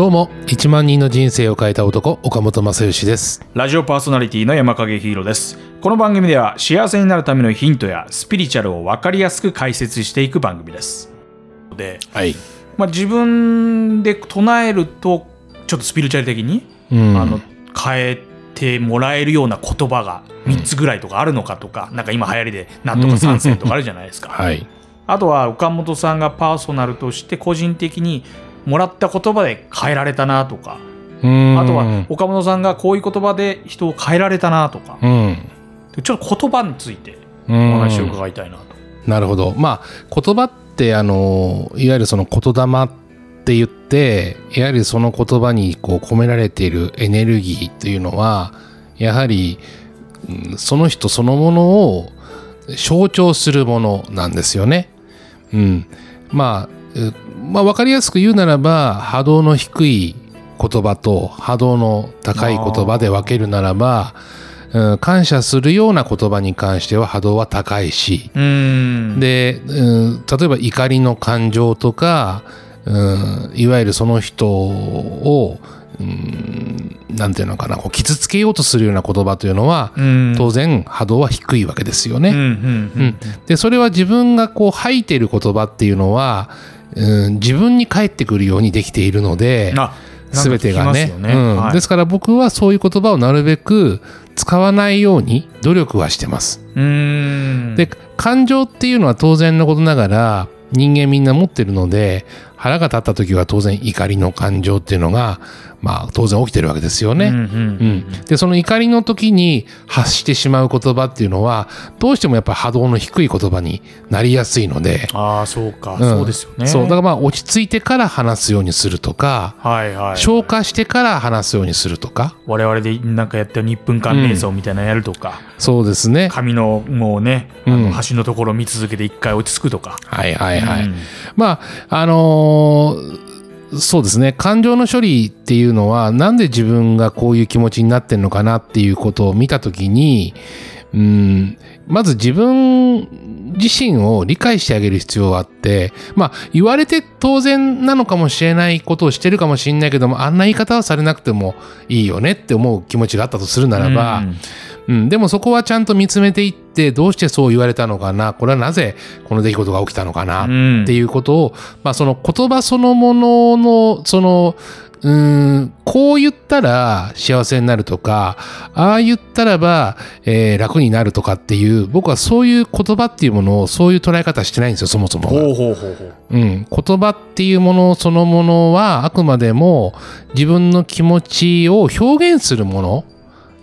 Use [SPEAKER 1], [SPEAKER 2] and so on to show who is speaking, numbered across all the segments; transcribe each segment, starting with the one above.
[SPEAKER 1] どうも1万人の人生を変えた男岡本正義です
[SPEAKER 2] ラジオパーソナリティの山影ヒーローです。この番組では幸せになるためのヒントやスピリチュアルを分かりやすく解説していく番組です。で、
[SPEAKER 1] はい
[SPEAKER 2] まあ、自分で唱えるとちょっとスピリチュアル的に、
[SPEAKER 1] うん
[SPEAKER 2] あの変えてもらえるような言葉が3つぐらいとかあるのかとか、なんか今流行りでなんとか3世とかあるじゃないですか。
[SPEAKER 1] はい
[SPEAKER 2] あとは岡本さんがパーソナルとして個人的にもらった言葉で変えられたなとか、あ
[SPEAKER 1] あ
[SPEAKER 2] とは岡本さんがこういう言葉で人を変えられたなとか、
[SPEAKER 1] うん。
[SPEAKER 2] ちょっと言葉についてお
[SPEAKER 1] うん。
[SPEAKER 2] 話を伺いたいなと。
[SPEAKER 1] なるほど。まあ言葉ってあのいわゆるその言霊って言ってやはりその言葉にこう込められているエネルギーというのはやはり、うんその人そのものを象徴するものなんですよね。うん、まあ、うまあ分かりやすく言うならば波動の低い言葉と波動の高い言葉で分けるならば、うん、感謝するような言葉に関しては波動は高いし、
[SPEAKER 2] うーん。
[SPEAKER 1] で、うん、例えば怒りの感情とか、うん、いわゆるその人を、うん、なんていうのかなこう傷つけようとするような言葉というのは、
[SPEAKER 2] うん
[SPEAKER 1] 当然波動は低いわけですよね。でそれは自分がこう吐いている言葉っていうのは、うん、自分に返ってくるようにできているので
[SPEAKER 2] あ
[SPEAKER 1] 全てがね。ですから僕はそういう言葉をなるべく使わないように努力はしてます。で感情っていうのは当然のことながら人間みんな持ってるので腹が立った時は当然怒りの感情っていうのがまあ当然起きてるわけですよね。
[SPEAKER 2] うんうん
[SPEAKER 1] うん、でその怒りの時に発してしまう言葉っていうのはどうしてもやっぱり波動の低い言葉になりやすいので、
[SPEAKER 2] ああ、そうか、
[SPEAKER 1] ん。
[SPEAKER 2] そうですよね。
[SPEAKER 1] そう。だからまあ落ち着いてから話すようにするとか、
[SPEAKER 2] はいはい。
[SPEAKER 1] 消化してから話すようにするとか。
[SPEAKER 2] 我々でなんかやった1分間瞑想みたいなのやるとか、
[SPEAKER 1] そうですね。
[SPEAKER 2] 髪のもうね、あ
[SPEAKER 1] うん。
[SPEAKER 2] の端のところ見続けて一回落ち着くとか。
[SPEAKER 1] はいはいはい、
[SPEAKER 2] うん。
[SPEAKER 1] まああのーそうですね。感情の処理っていうのはなんで自分がこういう気持ちになってるのかなっていうことを見た時にうんまず自分自身を理解してあげる必要があってまあ言われて当然なのかもしれないことをしてるかもしれないけどもあんな言い方はされなくてもいいよねって思う気持ちがあったとするならば、
[SPEAKER 2] うん。
[SPEAKER 1] うん、でもそこはちゃんと見つめていってどうしてそう言われたのかな？これはなぜこの出来事が起きたのかな？
[SPEAKER 2] うん。
[SPEAKER 1] っていうことを、まあ、その言葉そのもののそのうーんこう言ったら幸せになるとかああ言ったらば、えー楽になるとかっていう僕はそういう言葉っていうものをそういう捉え方してないんですよそもそもが。
[SPEAKER 2] ほうほうほうほう。
[SPEAKER 1] うん、言葉っていうものそのものはあくまでも自分の気持ちを表現するもの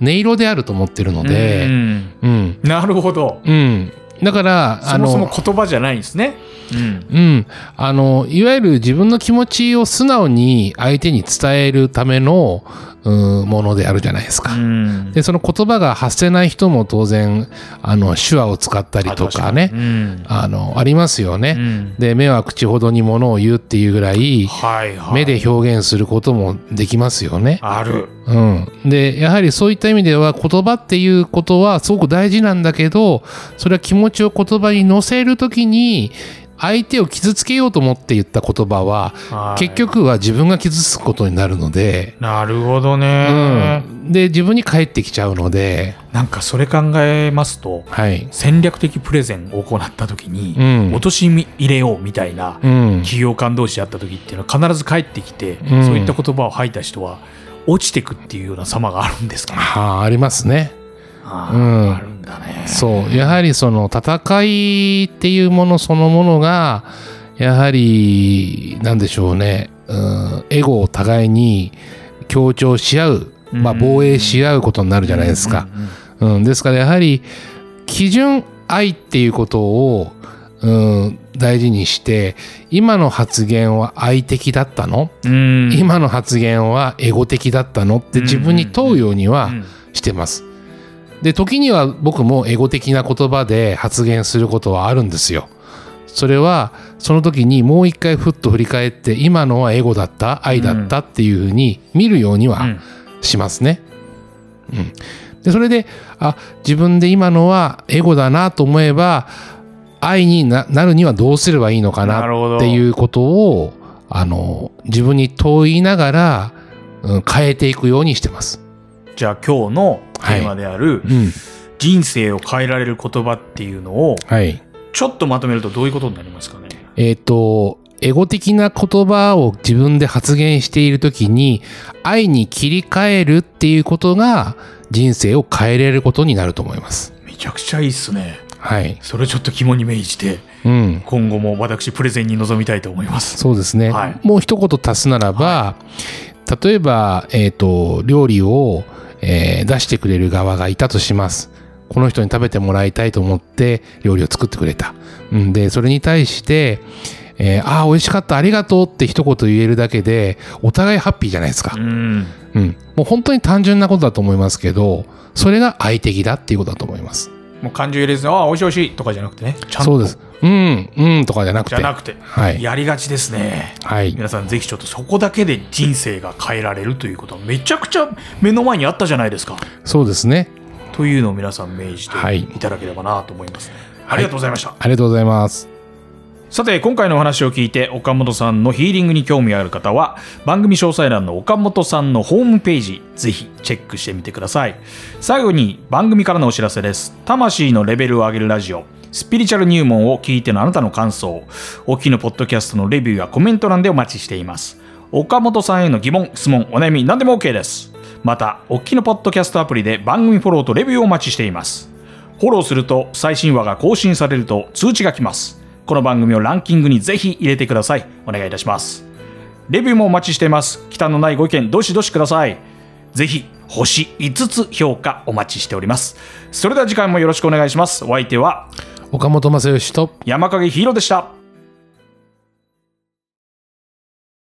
[SPEAKER 1] 音色であると思ってるので、
[SPEAKER 2] うん
[SPEAKER 1] うん、
[SPEAKER 2] なるほど。
[SPEAKER 1] うん。だから、
[SPEAKER 2] そもそも言葉じゃないんですね。うん。
[SPEAKER 1] うん。あの、いわゆる自分の気持ちを素直に相手に伝えるための、うものであるじゃないですか。
[SPEAKER 2] うん
[SPEAKER 1] で、その言葉が発せない人も当然、あの、手話を使ったりとかね、
[SPEAKER 2] うん。
[SPEAKER 1] あの、ありますよね。
[SPEAKER 2] うん
[SPEAKER 1] で、目は口ほどにものを言うっていうぐらい、
[SPEAKER 2] はいはい。
[SPEAKER 1] 目で表現することもできますよね。
[SPEAKER 2] ある。
[SPEAKER 1] うん、でやはりそういった意味では言葉っていうことはすごく大事なんだけどそれは気持ちを言葉に乗せるときに相手を傷つけようと思って言った言葉は
[SPEAKER 2] はい。
[SPEAKER 1] 結局は自分が傷つくことになるので、
[SPEAKER 2] なるほど
[SPEAKER 1] う
[SPEAKER 2] ね。
[SPEAKER 1] ん、で自分に返ってきちゃうので、
[SPEAKER 2] なんかそれ考えますと、
[SPEAKER 1] はい。
[SPEAKER 2] 戦略的プレゼンを行った時に、
[SPEAKER 1] うん。
[SPEAKER 2] 落とし入れようみたいな
[SPEAKER 1] うん。
[SPEAKER 2] 企業間同士で会った時っていうのは必ず帰ってきて、
[SPEAKER 1] ん。
[SPEAKER 2] そういった言葉を吐いた人は落ちてくっていうような様があるんですかね。
[SPEAKER 1] はあ、ありますね。
[SPEAKER 2] あー
[SPEAKER 1] うん
[SPEAKER 2] あるんだね。
[SPEAKER 1] そうやはりその戦いっていうものそのものがやはりなんでしょうね、うん、エゴを互いに強調し合う、まあ、
[SPEAKER 2] うん
[SPEAKER 1] 防衛し合うことになるじゃないですか。うんですからやはり基準愛っていうことを、うん、大事にして今の発言は愛的だったの、
[SPEAKER 2] うん。
[SPEAKER 1] 今の発言はエゴ的だったの？って自分に問うようには
[SPEAKER 2] うん
[SPEAKER 1] してます。で時には僕もエゴ的な言葉で発言することはあるんですよ。それはその時にもう一回ふっと振り返って今のはエゴだった？愛だった？っていうふうに見るようには
[SPEAKER 2] うん
[SPEAKER 1] しますね。うん、でそれであ自分で今のはエゴだなと思えば愛にななるにはどうすればいいのかなっていうことをあの、自分に問いながら、うん、変えていくようにしてます。
[SPEAKER 2] じゃあ今日のテーマである、
[SPEAKER 1] うん。
[SPEAKER 2] 人生を変えられる言葉っていうのを
[SPEAKER 1] はい。
[SPEAKER 2] ちょっとまとめるとどういうことになりますかね？
[SPEAKER 1] えっ、と、エゴ的な言葉を自分で発言しているときに、愛に切り替えるっていうことが人生を変えれることになると思います。
[SPEAKER 2] めちゃくちゃいいっすね
[SPEAKER 1] はい。
[SPEAKER 2] それちょっと肝に銘じて
[SPEAKER 1] うん。
[SPEAKER 2] 今後も私プレゼンに臨みたいと思います
[SPEAKER 1] そうですね。
[SPEAKER 2] はい
[SPEAKER 1] もう一言足すならば、例えば、えっ、と、料理を、えー出してくれる側がいたとします。この人に食べてもらいたいと思って料理を作ってくれた。うんで、それに対して、えーああ、美味しかった、ありがとうって一言言えるだけで、お互いハッピーじゃないですか
[SPEAKER 2] う。ん
[SPEAKER 1] うん。もう本当に単純なことだと思いますけど、それが愛的だっていうことだと思います。
[SPEAKER 2] もう感情入れずにああ美味しい美味しいとかじゃなくてねちゃんと
[SPEAKER 1] そうです。うん、うんとかじゃなくて。
[SPEAKER 2] じゃなくて、
[SPEAKER 1] はい。
[SPEAKER 2] やりがちですね
[SPEAKER 1] はい。
[SPEAKER 2] 皆さんぜひちょっとそこだけで人生が変えられるということはめちゃくちゃ目の前にあったじゃないですか
[SPEAKER 1] そうですね。
[SPEAKER 2] というのを皆さん明示
[SPEAKER 1] はい
[SPEAKER 2] ていただければなと思いますね、
[SPEAKER 1] はい
[SPEAKER 2] ありがとうございました
[SPEAKER 1] ありがとうございます。
[SPEAKER 2] さて今回のお話を聞いて岡本さんのヒーリングに興味ある方は番組詳細欄の岡本さんのホームページぜひチェックしてみてください。最後に番組からのお知らせです。魂のレベルを上げるラジオスピリチュアル入門を聞いてのあなたの感想お聞きのポッドキャストのレビューやコメント欄でお待ちしています。岡本さんへの疑問質問お悩み何でも OK です。またお聞きのポッドキャストアプリで番組フォローとレビューをお待ちしています。フォローすると最新話が更新されると通知が来ます。この番組をランキングにぜひ入れてください。お願いいたします。レビューもお待ちしています。忌憚のないご意見、どしどしください。ぜひ、星5つ評価お待ちしております。それでは次回もよろしくお願いします。お相手は
[SPEAKER 1] 岡本正義と
[SPEAKER 2] 山影ヒーローでした。